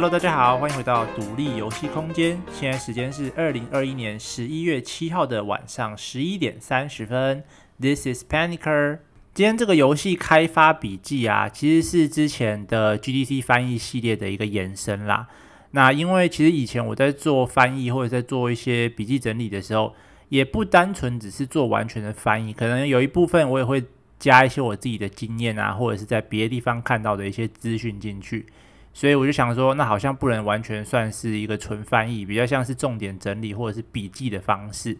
Hello，大家好，欢迎回到独立游戏空间。现在时间是二零二一年十一月七号的晚上十一点三十分。This is Panicer。今天这个游戏开发笔记啊，其实是之前的 GDC 翻译系列的一个延伸啦。那因为其实以前我在做翻译或者在做一些笔记整理的时候，也不单纯只是做完全的翻译，可能有一部分我也会加一些我自己的经验啊，或者是在别的地方看到的一些资讯进去。所以我就想说，那好像不能完全算是一个纯翻译，比较像是重点整理或者是笔记的方式。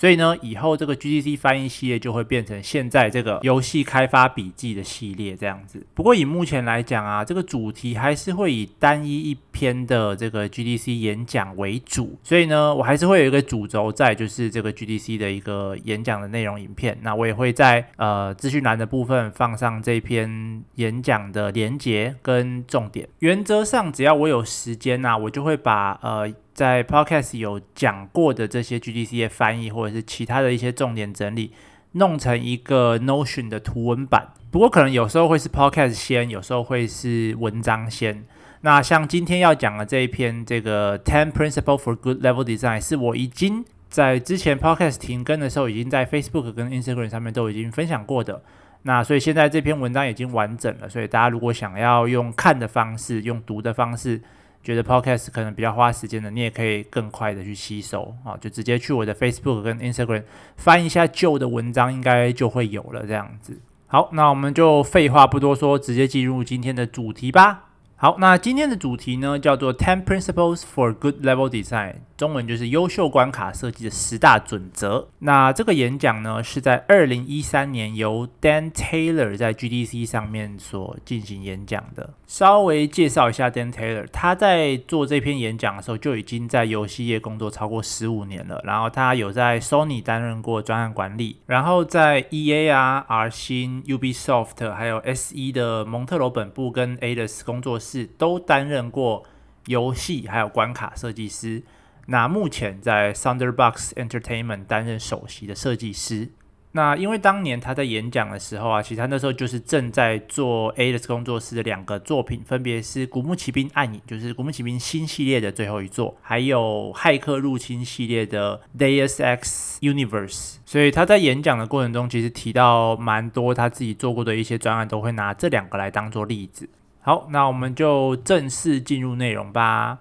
所以呢，以后这个 GDC 翻译系列就会变成现在这个游戏开发笔记的系列这样子。不过以目前来讲啊，这个主题还是会以单一一篇的这个 GDC 演讲为主。所以呢，我还是会有一个主轴在，就是这个 GDC 的一个演讲的内容影片。那我也会在呃资讯栏的部分放上这篇演讲的连结跟重点。原则上，只要我有时间啊，我就会把呃。在 Podcast 有讲过的这些 GDC 的翻译，或者是其他的一些重点整理，弄成一个 Notion 的图文版。不过可能有时候会是 Podcast 先，有时候会是文章先。那像今天要讲的这一篇，这个 Ten Principle for Good Level Design，是我已经在之前 Podcast 停更的时候，已经在 Facebook 跟 Instagram 上面都已经分享过的。那所以现在这篇文章已经完整了，所以大家如果想要用看的方式，用读的方式。觉得 Podcast 可能比较花时间的，你也可以更快的去吸收啊，就直接去我的 Facebook 跟 Instagram 翻一下旧的文章，应该就会有了这样子。好，那我们就废话不多说，直接进入今天的主题吧。好，那今天的主题呢，叫做 Ten Principles for Good Level Design，中文就是优秀关卡设计的十大准则。那这个演讲呢，是在二零一三年由 Dan Taylor 在 GDC 上面所进行演讲的。稍微介绍一下 Dan Taylor，他在做这篇演讲的时候就已经在游戏业工作超过十五年了。然后他有在 Sony 担任过专案管理，然后在 EA 啊、R 星、Ubisoft 还有 SE 的蒙特罗本部跟 Atlus 工作室。是都担任过游戏还有关卡设计师，那目前在 Thunderbox Entertainment 担任首席的设计师。那因为当年他在演讲的时候啊，其实他那时候就是正在做 Atlus 工作室的两个作品，分别是《古墓奇兵：暗影》，就是《古墓奇兵》新系列的最后一作，还有《骇客入侵》系列的 Deus X Universe。所以他在演讲的过程中，其实提到蛮多他自己做过的一些专案，都会拿这两个来当做例子。好，那我们就正式进入内容吧。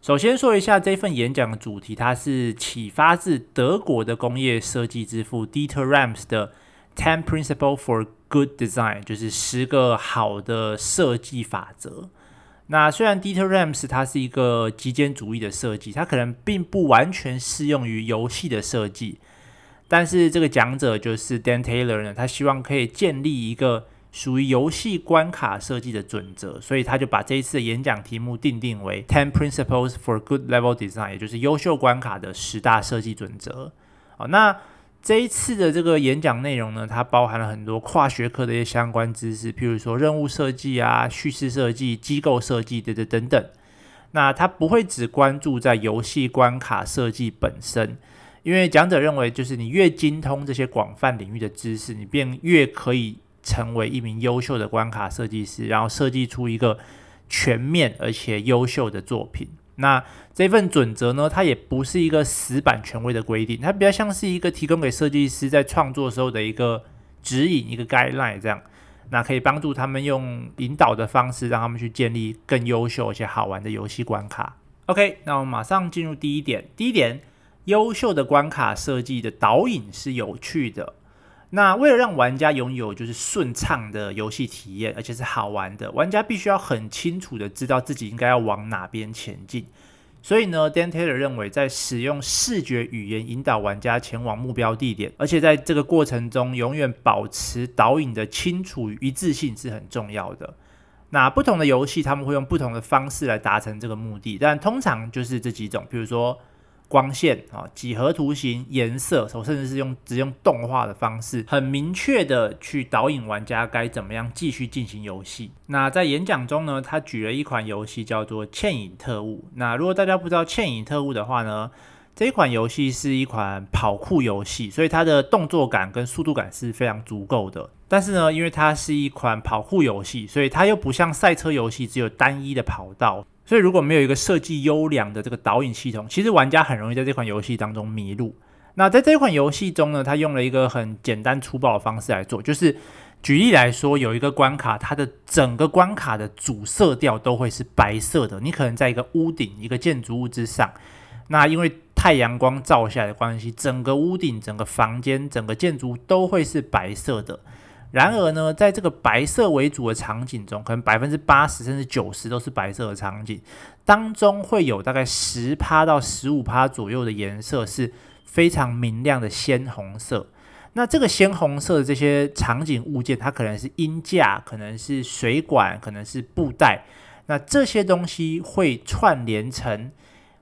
首先说一下这份演讲的主题，它是启发自德国的工业设计之父 Dieter Rams 的 Ten Principles for Good Design，就是十个好的设计法则。那虽然 Dieter Rams 他是一个极简主义的设计，他可能并不完全适用于游戏的设计，但是这个讲者就是 Dan Taylor 呢，他希望可以建立一个。属于游戏关卡设计的准则，所以他就把这一次的演讲题目定定为 Ten Principles for Good Level Design，也就是优秀关卡的十大设计准则。好，那这一次的这个演讲内容呢，它包含了很多跨学科的一些相关知识，譬如说任务设计啊、叙事设计、机构设计等等等等。那他不会只关注在游戏关卡设计本身，因为讲者认为，就是你越精通这些广泛领域的知识，你便越可以。成为一名优秀的关卡设计师，然后设计出一个全面而且优秀的作品。那这份准则呢，它也不是一个死板权威的规定，它比较像是一个提供给设计师在创作时候的一个指引，一个 guideline 这样。那可以帮助他们用引导的方式，让他们去建立更优秀而且好玩的游戏关卡。OK，那我们马上进入第一点。第一点，优秀的关卡设计的导引是有趣的。那为了让玩家拥有就是顺畅的游戏体验，而且是好玩的，玩家必须要很清楚的知道自己应该要往哪边前进。所以呢，Dan Taylor 认为，在使用视觉语言引导玩家前往目标地点，而且在这个过程中永远保持导引的清楚与一致性是很重要的。那不同的游戏他们会用不同的方式来达成这个目的，但通常就是这几种，比如说。光线啊，几何图形、颜色，甚至是用只用动画的方式，很明确的去导引玩家该怎么样继续进行游戏。那在演讲中呢，他举了一款游戏叫做《倩影特务》。那如果大家不知道《倩影特务》的话呢，这一款游戏是一款跑酷游戏，所以它的动作感跟速度感是非常足够的。但是呢，因为它是一款跑酷游戏，所以它又不像赛车游戏只有单一的跑道，所以如果没有一个设计优良的这个导引系统，其实玩家很容易在这款游戏当中迷路。那在这款游戏中呢，它用了一个很简单粗暴的方式来做，就是举例来说，有一个关卡，它的整个关卡的主色调都会是白色的。你可能在一个屋顶、一个建筑物之上，那因为太阳光照下的关系，整个屋顶、整个房间、整个建筑都会是白色的。然而呢，在这个白色为主的场景中，可能百分之八十甚至九十都是白色的场景当中，会有大概十趴到十五趴左右的颜色是非常明亮的鲜红色。那这个鲜红色的这些场景物件，它可能是鹰架，可能是水管，可能是布袋。那这些东西会串联成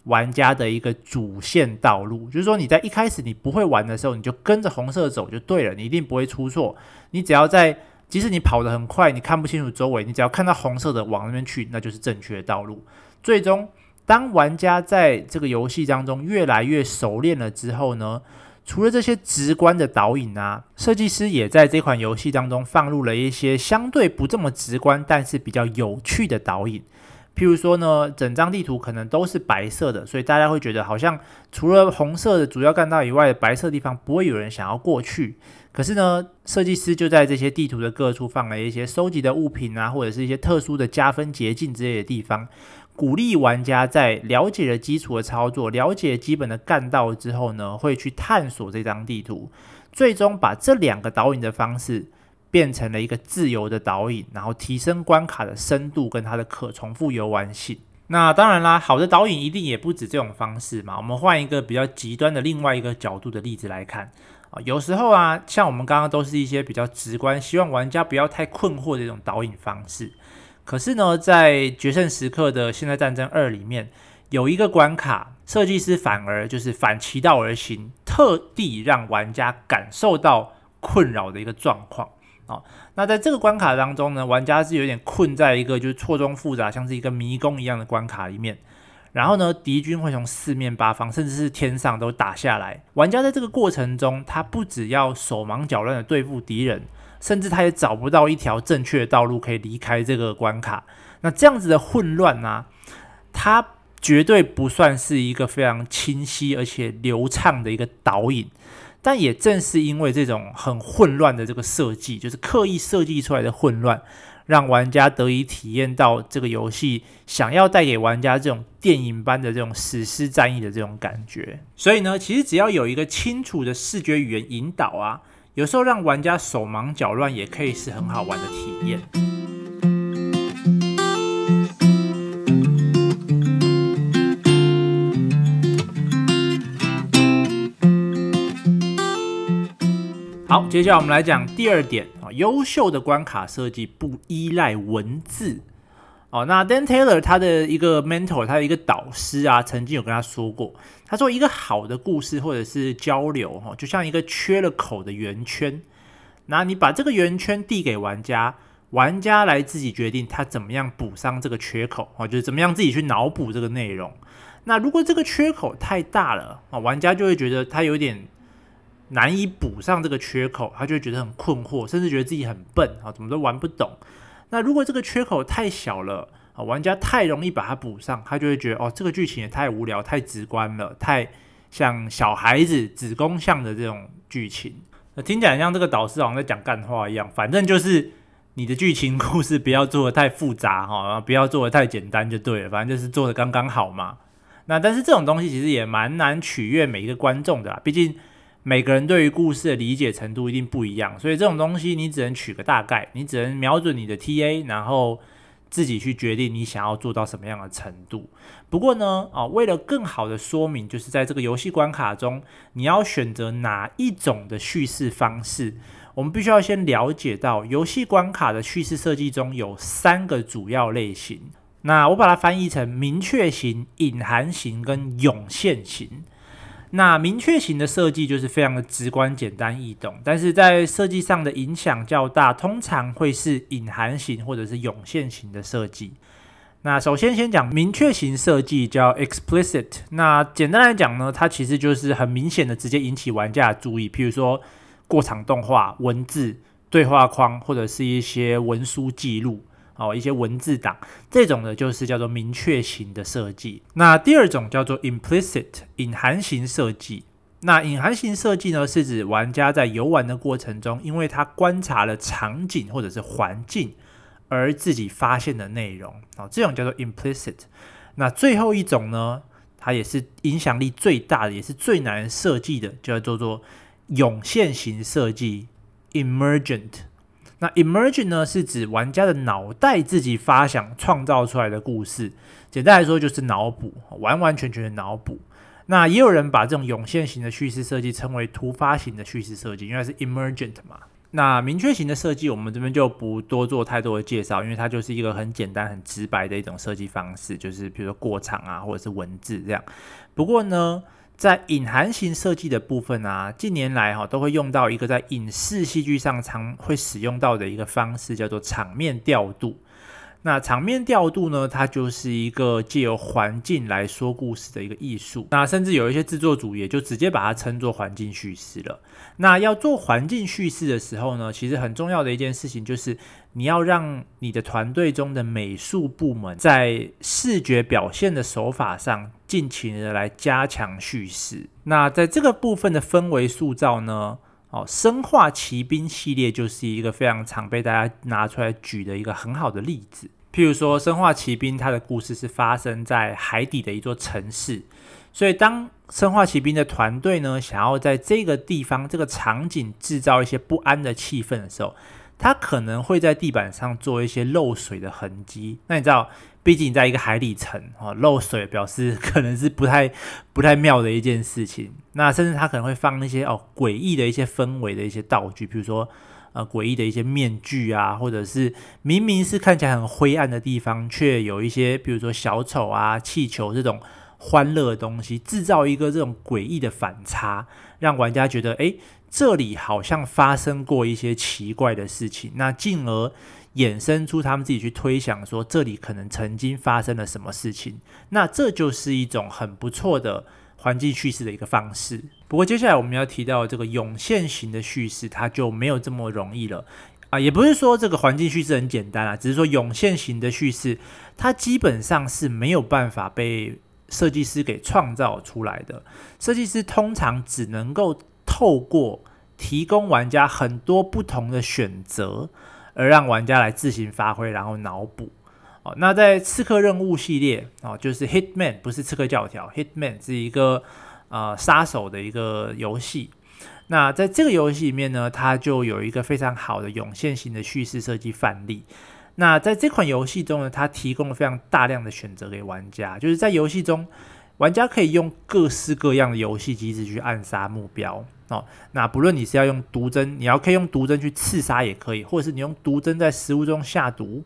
玩家的一个主线道路，就是说你在一开始你不会玩的时候，你就跟着红色走就对了，你一定不会出错。你只要在，即使你跑得很快，你看不清楚周围，你只要看到红色的往那边去，那就是正确的道路。最终，当玩家在这个游戏当中越来越熟练了之后呢，除了这些直观的导引啊，设计师也在这款游戏当中放入了一些相对不这么直观，但是比较有趣的导引。譬如说呢，整张地图可能都是白色的，所以大家会觉得好像除了红色的主要干道以外的白色地方不会有人想要过去。可是呢，设计师就在这些地图的各处放了一些收集的物品啊，或者是一些特殊的加分捷径之类的地方，鼓励玩家在了解了基础的操作、了解基本的干道之后呢，会去探索这张地图，最终把这两个导引的方式。变成了一个自由的导引，然后提升关卡的深度跟它的可重复游玩性。那当然啦，好的导引一定也不止这种方式嘛。我们换一个比较极端的另外一个角度的例子来看啊，有时候啊，像我们刚刚都是一些比较直观，希望玩家不要太困惑的一种导引方式。可是呢，在《决胜时刻》的《现代战争二》里面，有一个关卡，设计师反而就是反其道而行，特地让玩家感受到困扰的一个状况。哦，那在这个关卡当中呢，玩家是有点困在一个就是错综复杂，像是一个迷宫一样的关卡里面。然后呢，敌军会从四面八方，甚至是天上都打下来。玩家在这个过程中，他不只要手忙脚乱的对付敌人，甚至他也找不到一条正确的道路可以离开这个关卡。那这样子的混乱呢、啊，它绝对不算是一个非常清晰而且流畅的一个导引。但也正是因为这种很混乱的这个设计，就是刻意设计出来的混乱，让玩家得以体验到这个游戏想要带给玩家这种电影般的这种史诗战役的这种感觉。所以呢，其实只要有一个清楚的视觉语言引导啊，有时候让玩家手忙脚乱也可以是很好玩的体验。好，接下来我们来讲第二点啊，优秀的关卡设计不依赖文字哦。那 Dan Taylor 他的一个 mentor，他的一个导师啊，曾经有跟他说过，他说一个好的故事或者是交流哈，就像一个缺了口的圆圈，那你把这个圆圈递给玩家，玩家来自己决定他怎么样补上这个缺口啊，就是怎么样自己去脑补这个内容。那如果这个缺口太大了啊，玩家就会觉得他有点。难以补上这个缺口，他就会觉得很困惑，甚至觉得自己很笨啊，怎么都玩不懂。那如果这个缺口太小了啊，玩家太容易把它补上，他就会觉得哦，这个剧情也太无聊、太直观了，太像小孩子子宫向的这种剧情。那听起来像这个导师好像在讲干话一样，反正就是你的剧情故事不要做得太复杂哈，不要做得太简单就对了，反正就是做得刚刚好嘛。那但是这种东西其实也蛮难取悦每一个观众的啦，毕竟。每个人对于故事的理解程度一定不一样，所以这种东西你只能取个大概，你只能瞄准你的 TA，然后自己去决定你想要做到什么样的程度。不过呢，啊，为了更好的说明，就是在这个游戏关卡中，你要选择哪一种的叙事方式，我们必须要先了解到游戏关卡的叙事设计中有三个主要类型。那我把它翻译成明确型、隐含型跟涌现型。那明确型的设计就是非常的直观、简单易懂，但是在设计上的影响较大，通常会是隐含型或者是涌现型的设计。那首先先讲明确型设计叫 explicit。那简单来讲呢，它其实就是很明显的直接引起玩家的注意，譬如说过场动画、文字、对话框或者是一些文书记录哦，一些文字档这种的，就是叫做明确型的设计。那第二种叫做 implicit 隐含型设计。那隐含型设计呢，是指玩家在游玩的过程中，因为他观察了场景或者是环境。而自己发现的内容啊，这种叫做 implicit。那最后一种呢，它也是影响力最大的，也是最难设计的，就叫做涌现型设计 emergent。那 emergent 呢，是指玩家的脑袋自己发想创造出来的故事。简单来说，就是脑补，完完全全的脑补。那也有人把这种涌现型的叙事设计称为突发型的叙事设计，因为是 emergent 嘛。那明确型的设计，我们这边就不多做太多的介绍，因为它就是一个很简单、很直白的一种设计方式，就是比如说过场啊，或者是文字这样。不过呢，在隐含型设计的部分啊，近年来哈都会用到一个在影视戏剧上常会使用到的一个方式，叫做场面调度。那场面调度呢，它就是一个借由环境来说故事的一个艺术。那甚至有一些制作组也就直接把它称作环境叙事了。那要做环境叙事的时候呢，其实很重要的一件事情就是你要让你的团队中的美术部门在视觉表现的手法上尽情的来加强叙事。那在这个部分的氛围塑造呢，哦，生化奇兵系列就是一个非常常被大家拿出来举的一个很好的例子。譬如说，《生化奇兵》它的故事是发生在海底的一座城市，所以当生化奇兵的团队呢想要在这个地方、这个场景制造一些不安的气氛的时候，他可能会在地板上做一些漏水的痕迹。那你知道，毕竟在一个海底层哦，漏水表示可能是不太不太妙的一件事情。那甚至他可能会放那些哦诡异的一些氛围的一些道具，比如说。呃，诡异的一些面具啊，或者是明明是看起来很灰暗的地方，却有一些，比如说小丑啊、气球这种欢乐的东西，制造一个这种诡异的反差，让玩家觉得，诶，这里好像发生过一些奇怪的事情，那进而衍生出他们自己去推想说，这里可能曾经发生了什么事情，那这就是一种很不错的。环境叙事的一个方式。不过接下来我们要提到这个涌现型的叙事，它就没有这么容易了啊。也不是说这个环境叙事很简单啊，只是说涌现型的叙事，它基本上是没有办法被设计师给创造出来的。设计师通常只能够透过提供玩家很多不同的选择，而让玩家来自行发挥，然后脑补。哦，那在刺客任务系列哦，就是 Hitman，不是刺客教条，Hitman 是一个呃杀手的一个游戏。那在这个游戏里面呢，它就有一个非常好的涌现型的叙事设计范例。那在这款游戏中呢，它提供了非常大量的选择给玩家，就是在游戏中，玩家可以用各式各样的游戏机制去暗杀目标哦。那不论你是要用毒针，你要可以用毒针去刺杀也可以，或者是你用毒针在食物中下毒。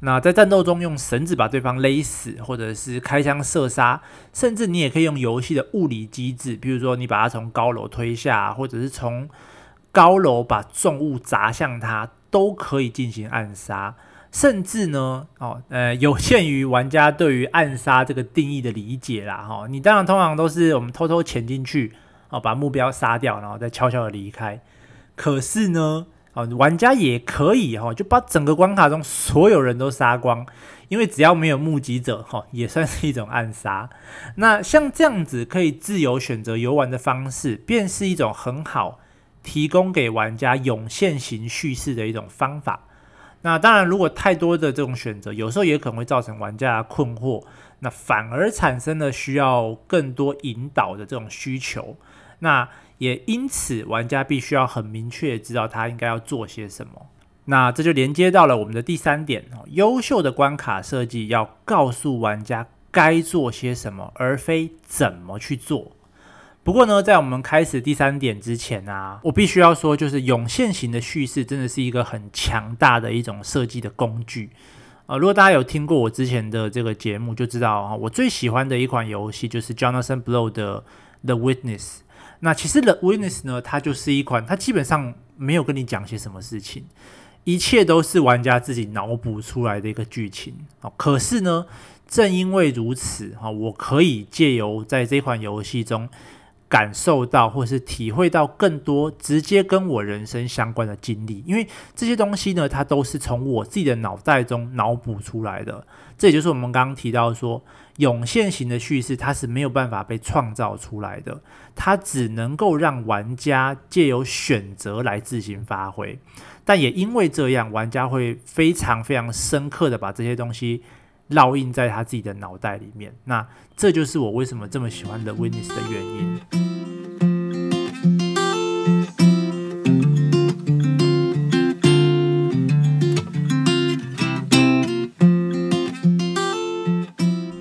那在战斗中用绳子把对方勒死，或者是开枪射杀，甚至你也可以用游戏的物理机制，比如说你把它从高楼推下，或者是从高楼把重物砸向它，都可以进行暗杀。甚至呢，哦，呃，有限于玩家对于暗杀这个定义的理解啦，哈、哦，你当然通常都是我们偷偷潜进去，哦，把目标杀掉，然后再悄悄的离开。可是呢，哦，玩家也可以哈，就把整个关卡中所有人都杀光，因为只要没有目击者哈，也算是一种暗杀。那像这样子可以自由选择游玩的方式，便是一种很好提供给玩家涌现型叙事的一种方法。那当然，如果太多的这种选择，有时候也可能会造成玩家困惑，那反而产生了需要更多引导的这种需求。那也因此，玩家必须要很明确知道他应该要做些什么。那这就连接到了我们的第三点哦，优秀的关卡设计要告诉玩家该做些什么，而非怎么去做。不过呢，在我们开始第三点之前啊，我必须要说，就是涌现型的叙事真的是一个很强大的一种设计的工具。呃，如果大家有听过我之前的这个节目，就知道啊，我最喜欢的一款游戏就是 Jonathan Blow 的 The Witness。那其实《The Witness》呢，它就是一款，它基本上没有跟你讲些什么事情，一切都是玩家自己脑补出来的一个剧情。哦，可是呢，正因为如此，哈，我可以借由在这款游戏中。感受到或是体会到更多直接跟我人生相关的经历，因为这些东西呢，它都是从我自己的脑袋中脑补出来的。这也就是我们刚刚提到说，涌现型的叙事它是没有办法被创造出来的，它只能够让玩家借由选择来自行发挥。但也因为这样，玩家会非常非常深刻的把这些东西。烙印在他自己的脑袋里面，那这就是我为什么这么喜欢 The Witness 的原因。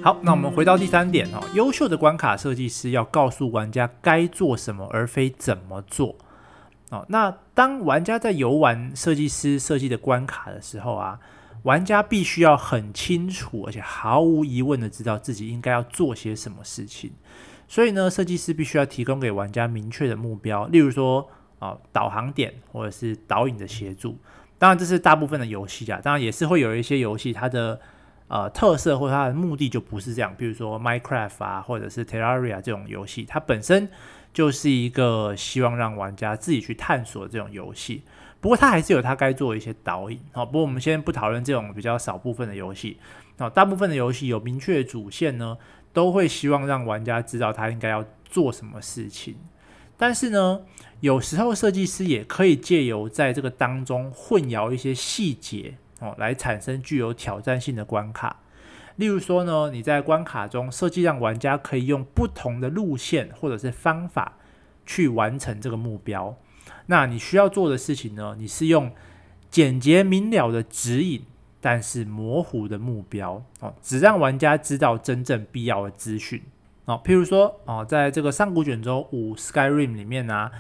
好，那我们回到第三点哦，优秀的关卡设计师要告诉玩家该做什么，而非怎么做。哦，那当玩家在游玩设计师设计的关卡的时候啊。玩家必须要很清楚，而且毫无疑问的知道自己应该要做些什么事情。所以呢，设计师必须要提供给玩家明确的目标，例如说啊、导航点或者是导引的协助。当然，这是大部分的游戏啊，当然也是会有一些游戏它的呃特色或它的目的就不是这样。比如说 Minecraft 啊，或者是 Terraria 这种游戏，它本身就是一个希望让玩家自己去探索这种游戏。不过它还是有它该做的一些导引，好，不过我们先不讨论这种比较少部分的游戏，好，大部分的游戏有明确的主线呢，都会希望让玩家知道他应该要做什么事情。但是呢，有时候设计师也可以借由在这个当中混淆一些细节，哦，来产生具有挑战性的关卡。例如说呢，你在关卡中设计让玩家可以用不同的路线或者是方法去完成这个目标。那你需要做的事情呢？你是用简洁明了的指引，但是模糊的目标哦，只让玩家知道真正必要的资讯哦。譬如说哦，在这个上古卷轴五 Skyrim 里面呢、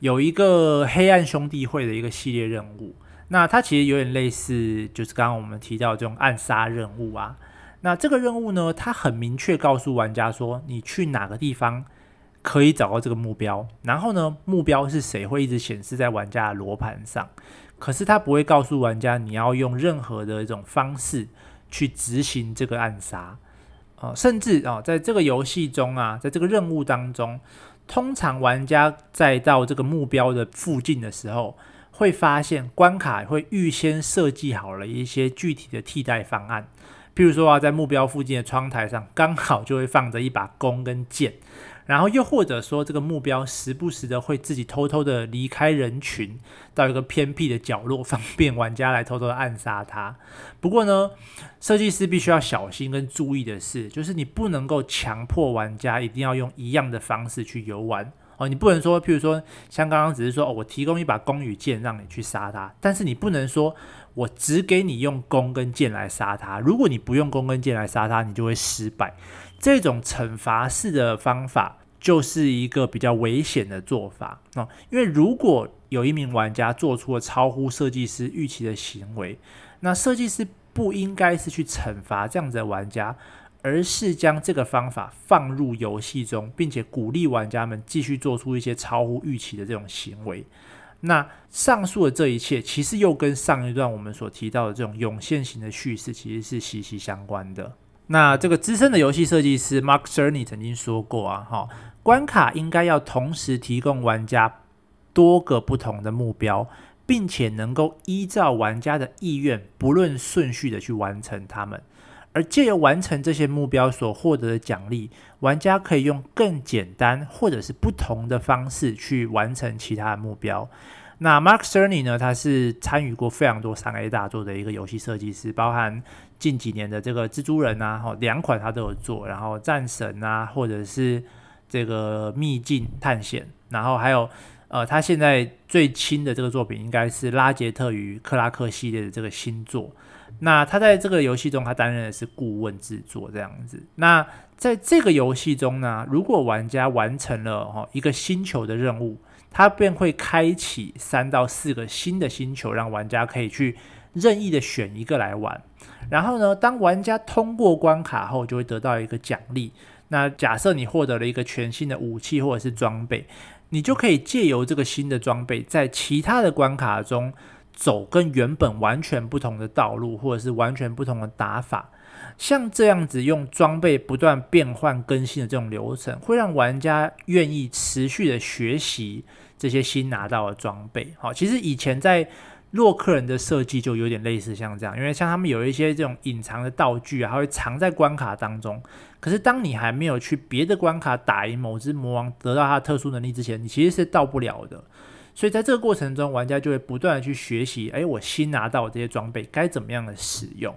有一个黑暗兄弟会的一个系列任务，那它其实有点类似，就是刚刚我们提到这种暗杀任务啊。那这个任务呢，它很明确告诉玩家说，你去哪个地方。可以找到这个目标，然后呢，目标是谁会一直显示在玩家的罗盘上，可是他不会告诉玩家你要用任何的一种方式去执行这个暗杀，呃，甚至啊，在这个游戏中啊，在这个任务当中，通常玩家在到这个目标的附近的时候，会发现关卡会预先设计好了一些具体的替代方案，譬如说啊，在目标附近的窗台上刚好就会放着一把弓跟剑。然后又或者说，这个目标时不时的会自己偷偷的离开人群，到一个偏僻的角落，方便玩家来偷偷的暗杀他。不过呢，设计师必须要小心跟注意的是，就是你不能够强迫玩家一定要用一样的方式去游玩哦。你不能说，譬如说，像刚刚只是说，哦，我提供一把弓与剑让你去杀他，但是你不能说我只给你用弓跟剑来杀他。如果你不用弓跟剑来杀他，你就会失败。这种惩罚式的方法就是一个比较危险的做法啊，因为如果有一名玩家做出了超乎设计师预期的行为，那设计师不应该是去惩罚这样子的玩家，而是将这个方法放入游戏中，并且鼓励玩家们继续做出一些超乎预期的这种行为。那上述的这一切，其实又跟上一段我们所提到的这种涌现型的叙事，其实是息息相关的。那这个资深的游戏设计师 Mark Cerny 曾经说过啊，哈，关卡应该要同时提供玩家多个不同的目标，并且能够依照玩家的意愿，不论顺序的去完成它们。而借由完成这些目标所获得的奖励，玩家可以用更简单或者是不同的方式去完成其他的目标。那 Mark Cerny 呢，他是参与过非常多三 A 大作的一个游戏设计师，包含近几年的这个蜘蛛人啊，两款他都有做，然后战神啊，或者是这个秘境探险，然后还有呃，他现在最新的这个作品应该是拉杰特与克拉克系列的这个新作。那他在这个游戏中，他担任的是顾问制作这样子。那在这个游戏中呢，如果玩家完成了哈一个星球的任务，他便会开启三到四个新的星球，让玩家可以去任意的选一个来玩。然后呢，当玩家通过关卡后，就会得到一个奖励。那假设你获得了一个全新的武器或者是装备，你就可以借由这个新的装备，在其他的关卡中走跟原本完全不同的道路，或者是完全不同的打法。像这样子用装备不断变换更新的这种流程，会让玩家愿意持续的学习这些新拿到的装备。好，其实以前在洛克人的设计就有点类似像这样，因为像他们有一些这种隐藏的道具啊，它会藏在关卡当中。可是当你还没有去别的关卡打赢某只魔王，得到它的特殊能力之前，你其实是到不了的。所以在这个过程中，玩家就会不断的去学习，哎，我新拿到的这些装备该怎么样的使用。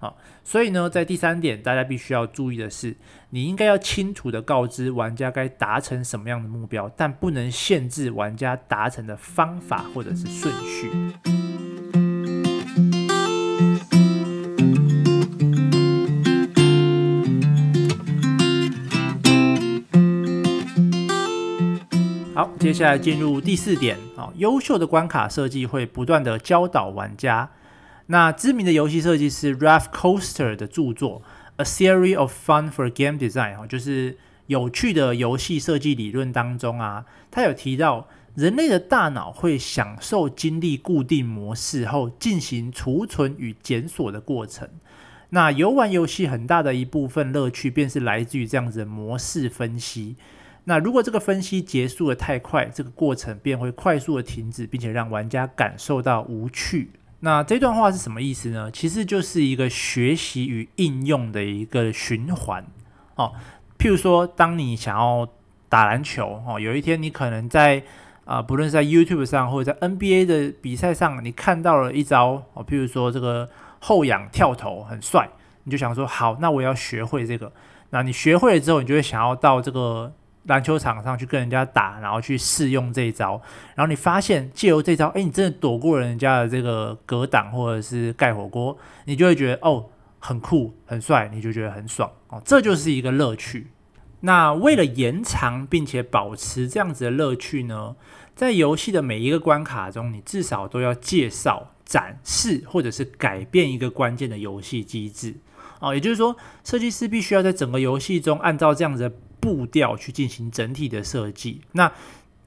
啊，所以呢，在第三点，大家必须要注意的是，你应该要清楚的告知玩家该达成什么样的目标，但不能限制玩家达成的方法或者是顺序。好，接下来进入第四点，啊，优秀的关卡设计会不断地教导玩家。那知名的游戏设计师 Ralph Koster 的著作《A Series of Fun for Game Design》哈，就是有趣的游戏设计理论当中啊，他有提到人类的大脑会享受经历固定模式后进行储存与检索的过程。那游玩游戏很大的一部分乐趣便是来自于这样子的模式分析。那如果这个分析结束得太快，这个过程便会快速的停止，并且让玩家感受到无趣。那这段话是什么意思呢？其实就是一个学习与应用的一个循环哦。譬如说，当你想要打篮球哦，有一天你可能在啊、不论是在 YouTube 上或者在 NBA 的比赛上，你看到了一招哦，譬如说这个后仰跳投很帅，你就想说好，那我要学会这个。那你学会了之后，你就会想要到这个。篮球场上去跟人家打，然后去试用这一招，然后你发现借由这招，哎，你真的躲过人家的这个格挡或者是盖火锅，你就会觉得哦，很酷很帅，你就觉得很爽哦，这就是一个乐趣。那为了延长并且保持这样子的乐趣呢，在游戏的每一个关卡中，你至少都要介绍、展示或者是改变一个关键的游戏机制哦，也就是说，设计师必须要在整个游戏中按照这样子的。步调去进行整体的设计，那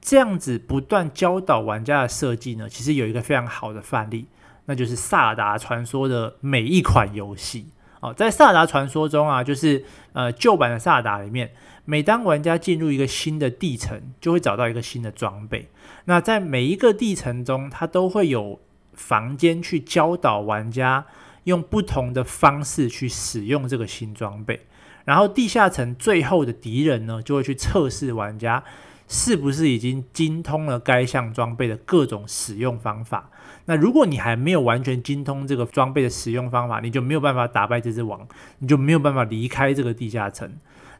这样子不断教导玩家的设计呢，其实有一个非常好的范例，那就是《萨达传说》的每一款游戏哦。在《萨达传说》中啊，就是呃旧版的萨达里面，每当玩家进入一个新的地层，就会找到一个新的装备。那在每一个地层中，它都会有房间去教导玩家用不同的方式去使用这个新装备。然后地下层最后的敌人呢，就会去测试玩家是不是已经精通了该项装备的各种使用方法。那如果你还没有完全精通这个装备的使用方法，你就没有办法打败这只王，你就没有办法离开这个地下层。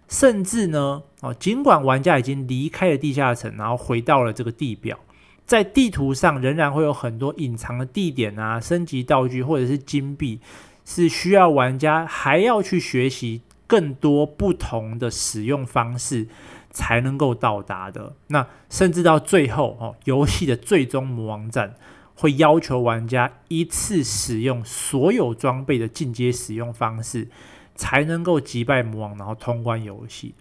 甚至呢，哦，尽管玩家已经离开了地下层，然后回到了这个地表，在地图上仍然会有很多隐藏的地点啊、升级道具或者是金币，是需要玩家还要去学习。更多不同的使用方式才能够到达的。那甚至到最后哦，游戏的最终魔王战会要求玩家一次使用所有装备的进阶使用方式，才能够击败魔王，然后通关游戏。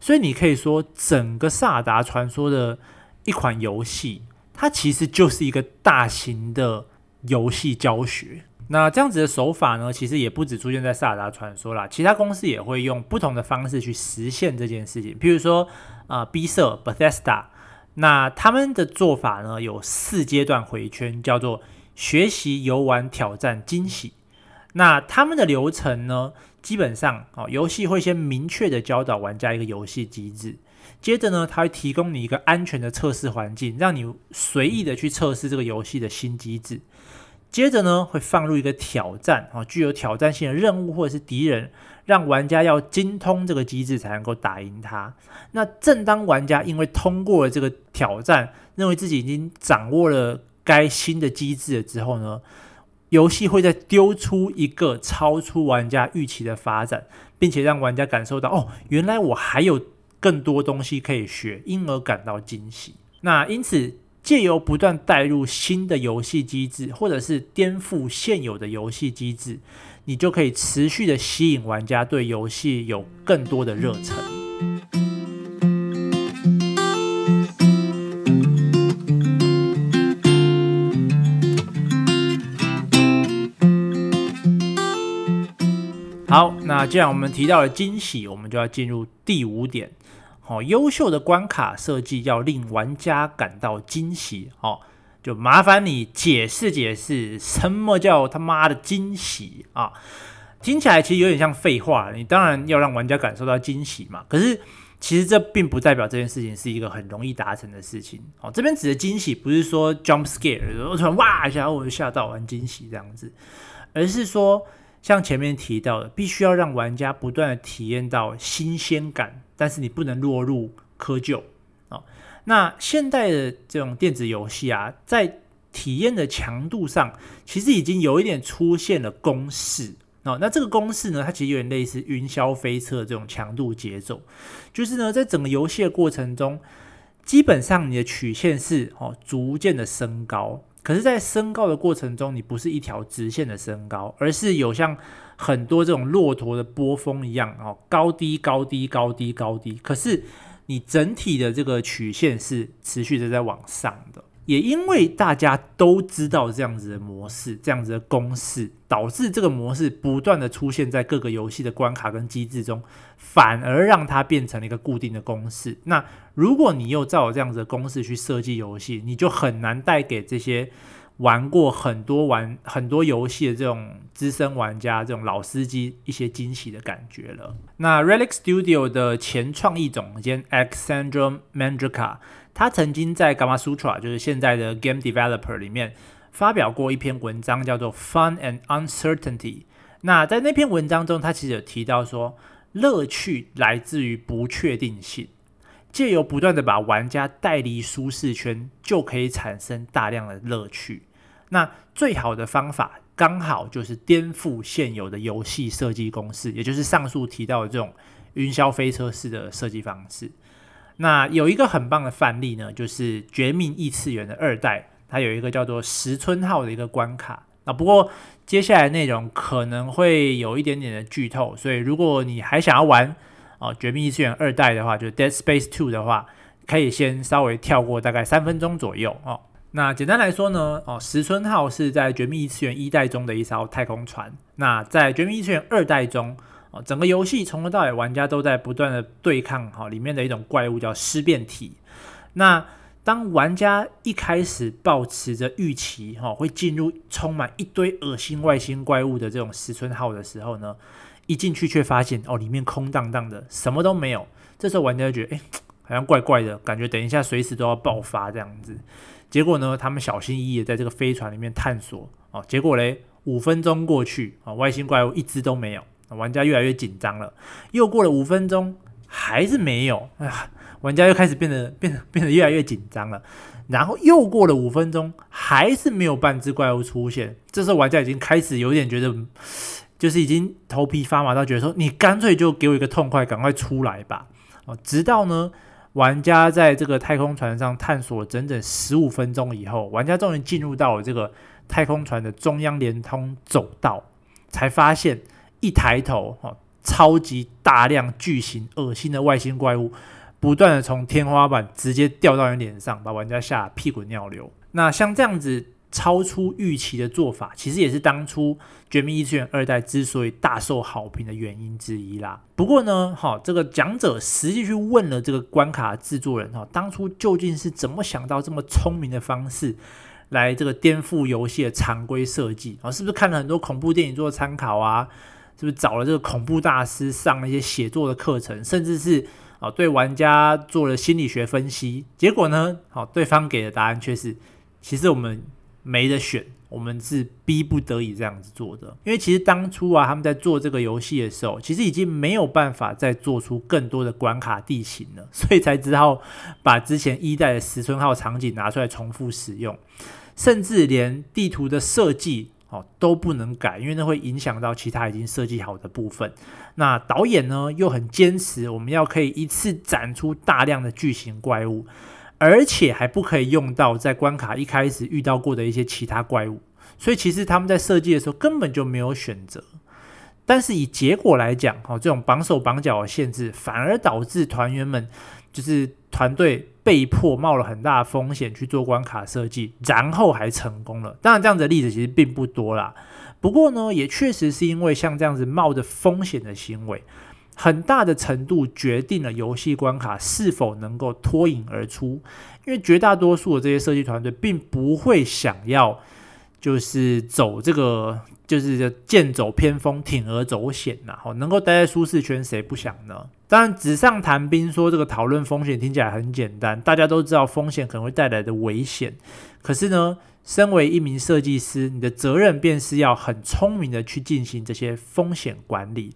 所以你可以说，整个《萨达传说》的一款游戏，它其实就是一个大型的游戏教学。那这样子的手法呢，其实也不只出现在《萨达传说》啦，其他公司也会用不同的方式去实现这件事情。譬如说，呃，B 社 Bethesda，那他们的做法呢，有四阶段回圈，叫做学习、游玩、挑战、惊喜。那他们的流程呢，基本上哦，游戏会先明确的教导玩家一个游戏机制，接着呢，它会提供你一个安全的测试环境，让你随意的去测试这个游戏的新机制。接着呢，会放入一个挑战啊，具有挑战性的任务或者是敌人，让玩家要精通这个机制才能够打赢它。那正当玩家因为通过了这个挑战，认为自己已经掌握了该新的机制了之后呢，游戏会再丢出一个超出玩家预期的发展，并且让玩家感受到哦，原来我还有更多东西可以学，因而感到惊喜。那因此。借由不断带入新的游戏机制或者是颠覆现有的游戏机制你就可以持续的吸引玩家对游戏有更多的热忱。好那既然我们提到了惊喜我们就要进入第五点。好，优秀的关卡设计要令玩家感到惊喜。好，就麻烦你解释解释，什么叫他妈的惊喜啊？听起来其实有点像废话。你当然要让玩家感受到惊喜嘛。可是其实这并不代表这件事情是一个很容易达成的事情。哦，这边指的惊喜不是说 jump scare，我突然哇一下我就吓到，玩惊喜这样子，而是说。像前面提到的，必须要让玩家不断的体验到新鲜感，但是你不能落入窠臼啊、那现代的这种电子游戏啊，在体验的强度上，其实已经有一点出现了公式哦。那这个公式呢，它其实有点类似云霄飞车这种强度节奏，就是呢，在整个游戏的过程中，基本上你的曲线是哦逐渐的升高。可是，在升高的过程中，你不是一条直线的升高，而是有像很多这种骆驼的波峰一样哦，高低高低高低高低。可是，你整体的这个曲线是持续的在往上的。也因为大家都知道这样子的模式，这样子的公式，导致这个模式不断的出现在各个游戏的关卡跟机制中，反而让它变成了一个固定的公式。那如果你又照这样子的公式去设计游戏，你就很难带给这些玩过很多玩很多游戏的这种资深玩家、这种老司机一些惊喜的感觉了。那 Relic Studio 的前创意总监 Alexandre Mandraka。他曾经在 Gamasutra，就是现在的 Game Developer 里面发表过一篇文章，叫做 Fun and Uncertainty。那在那篇文章中，他其实有提到说，乐趣来自于不确定性，借由不断的把玩家带离舒适圈，就可以产生大量的乐趣。那最好的方法，刚好就是颠覆现有的游戏设计公式，也就是上述提到的这种云霄飞车式的设计方式。那有一个很棒的范例呢，就是《绝命异次元》的二代，它有一个叫做石村号的一个关卡。那不过接下来内容可能会有一点点的剧透，所以如果你还想要玩哦《绝命异次元》二代的话，就是《Dead Space Two》的话，可以先稍微跳过大概三分钟左右哦。那简单来说呢，哦石村号是在《绝命异次元》一代中的一艘太空船。那在《绝命异次元》二代中，哦，整个游戏从头到尾，玩家都在不断的对抗哈里面的一种怪物叫尸变体。那当玩家一开始抱持着预期哈，会进入充满一堆恶心外星怪物的这种石村号的时候呢，一进去却发现哦里面空荡荡的，什么都没有。这时候玩家就觉得哎，好像怪怪的，感觉等一下随时都要爆发这样子。结果呢，他们小心翼翼的在这个飞船里面探索哦，结果嘞，五分钟过去啊，外星怪物一只都没有。玩家越来越紧张了，又过了五分钟，还是没有。哎呀，玩家又开始变得变得变得越来越紧张了。然后又过了五分钟，还是没有半只怪物出现。这时候玩家已经开始有点觉得，就是已经头皮发麻到觉得说，你干脆就给我一个痛快，赶快出来吧。哦，直到呢，玩家在这个太空船上探索整整十五分钟以后，玩家终于进入到了这个太空船的中央连通走道，才发现。一抬头，哈，超级大量巨型恶心的外星怪物，不断的从天花板直接掉到你脸上，把玩家吓屁滚尿流。那像这样子超出预期的做法，其实也是当初《绝命异次元二代》之所以大受好评的原因之一啦。不过呢，哈，这个讲者实际去问了这个关卡制作人，哈，当初究竟是怎么想到这么聪明的方式，来这个颠覆游戏的常规设计啊？是不是看了很多恐怖电影做参考啊？是不是找了这个恐怖大师上了一些写作的课程，甚至是啊对玩家做了心理学分析？结果呢，好，对方给的答案却是，其实我们没得选，我们是逼不得已这样子做的。因为其实当初啊，他们在做这个游戏的时候，其实已经没有办法再做出更多的关卡地形了，所以才只好把之前一代的石村号场景拿出来重复使用，甚至连地图的设计。哦，都不能改，因为那会影响到其他已经设计好的部分。那导演呢，又很坚持，我们要可以一次展出大量的巨型怪物，而且还不可以用到在关卡一开始遇到过的一些其他怪物。所以其实他们在设计的时候根本就没有选择。但是以结果来讲，哦，这种绑手绑脚的限制，反而导致团员们就是团队。被迫冒了很大的风险去做关卡设计，然后还成功了。当然，这样子的例子其实并不多啦。不过呢，也确实是因为像这样子冒着风险的行为，很大的程度决定了游戏关卡是否能够脱颖而出。因为绝大多数的这些设计团队并不会想要，就是走这个，就是剑走偏锋，铤而走险呐。好，能够待在舒适圈，谁不想呢？当然，纸上谈兵说这个讨论风险听起来很简单，大家都知道风险可能会带来的危险。可是呢，身为一名设计师，你的责任便是要很聪明的去进行这些风险管理。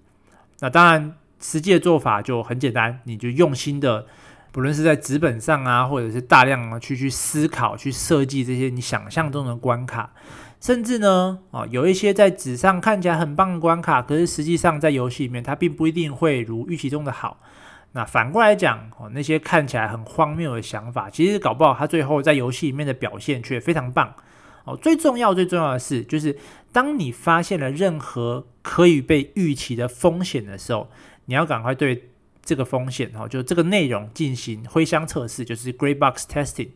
那当然，实际的做法就很简单，你就用心的。不论是在纸本上啊，或者是大量的去去思考、去设计这些你想象中的关卡，甚至呢，啊，有一些在纸上看起来很棒的关卡，可是实际上在游戏里面它并不一定会如预期中的好。那反过来讲，哦，那些看起来很荒谬的想法，其实搞不好它最后在游戏里面的表现却非常棒。哦，最重要、最重要的是，就是当你发现了任何可以被预期的风险的时候，你要赶快对。这个风险哈，就这个内容进行灰箱测试，就是 Gray Box Testing。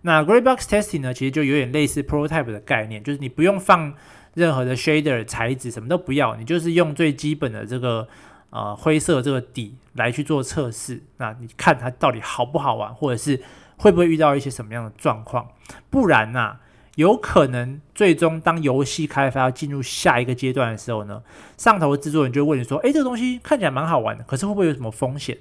那 Gray Box Testing 呢，其实就有点类似 Prototype 的概念，就是你不用放任何的 Shader 材质，什么都不要，你就是用最基本的这个呃灰色这个底来去做测试。那你看它到底好不好玩，或者是会不会遇到一些什么样的状况？不然呐、有可能最终当游戏开发进入下一个阶段的时候呢，上头的制作人就会问你说：“诶，这个东西看起来蛮好玩的，可是会不会有什么风险？”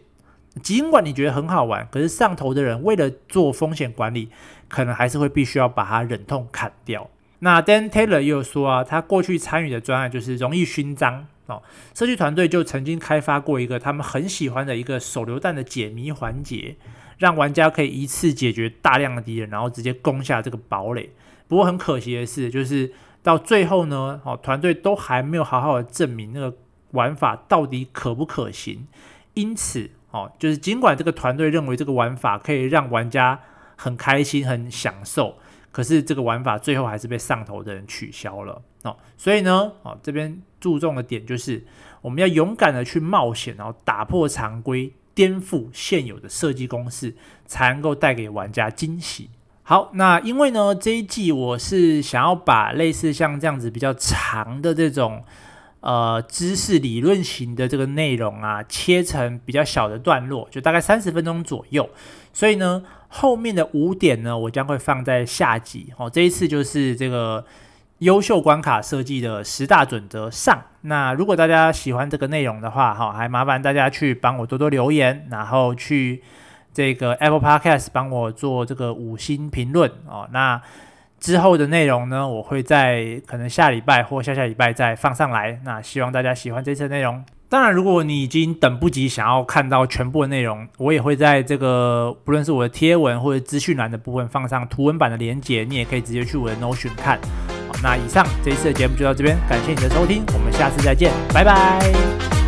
尽管你觉得很好玩，可是上头的人为了做风险管理，可能还是会必须要把它忍痛砍掉。那 Dan Taylor 也有说啊，他过去参与的专案就是荣誉勋章哦，设计团队就曾经开发过一个他们很喜欢的一个手榴弹的解谜环节，让玩家可以一次解决大量的敌人，然后直接攻下这个堡垒。不过很可惜的是，就是到最后呢，哦，团队都还没有好好的证明那个玩法到底可不可行。因此，哦，就是尽管这个团队认为这个玩法可以让玩家很开心、很享受，可是这个玩法最后还是被上头的人取消了。哦，所以呢，哦，这边注重的点就是我们要勇敢的去冒险，然后打破常规，颠覆现有的设计公式，才能够带给玩家惊喜。好，那因为呢，这一季我是想要把类似像这样子比较长的这种呃知识理论型的这个内容啊，切成比较小的段落，就大概三十分钟左右。所以呢，后面的五点呢，我将会放在下集。哦，这一次就是这个优秀关卡设计的十大准则上。那如果大家喜欢这个内容的话，哈，还麻烦大家去帮我多多留言，然后去。这个 Apple Podcast 帮我做这个五星评论哦。那之后的内容呢，我会在可能下礼拜或下下礼拜再放上来。那希望大家喜欢这次的内容。当然，如果你已经等不及想要看到全部的内容，我也会在这个不论是我的贴文或者资讯栏的部分放上图文版的连结，你也可以直接去我的 Notion 看。好，那以上这一次的节目就到这边，感谢你的收听，我们下次再见，拜拜。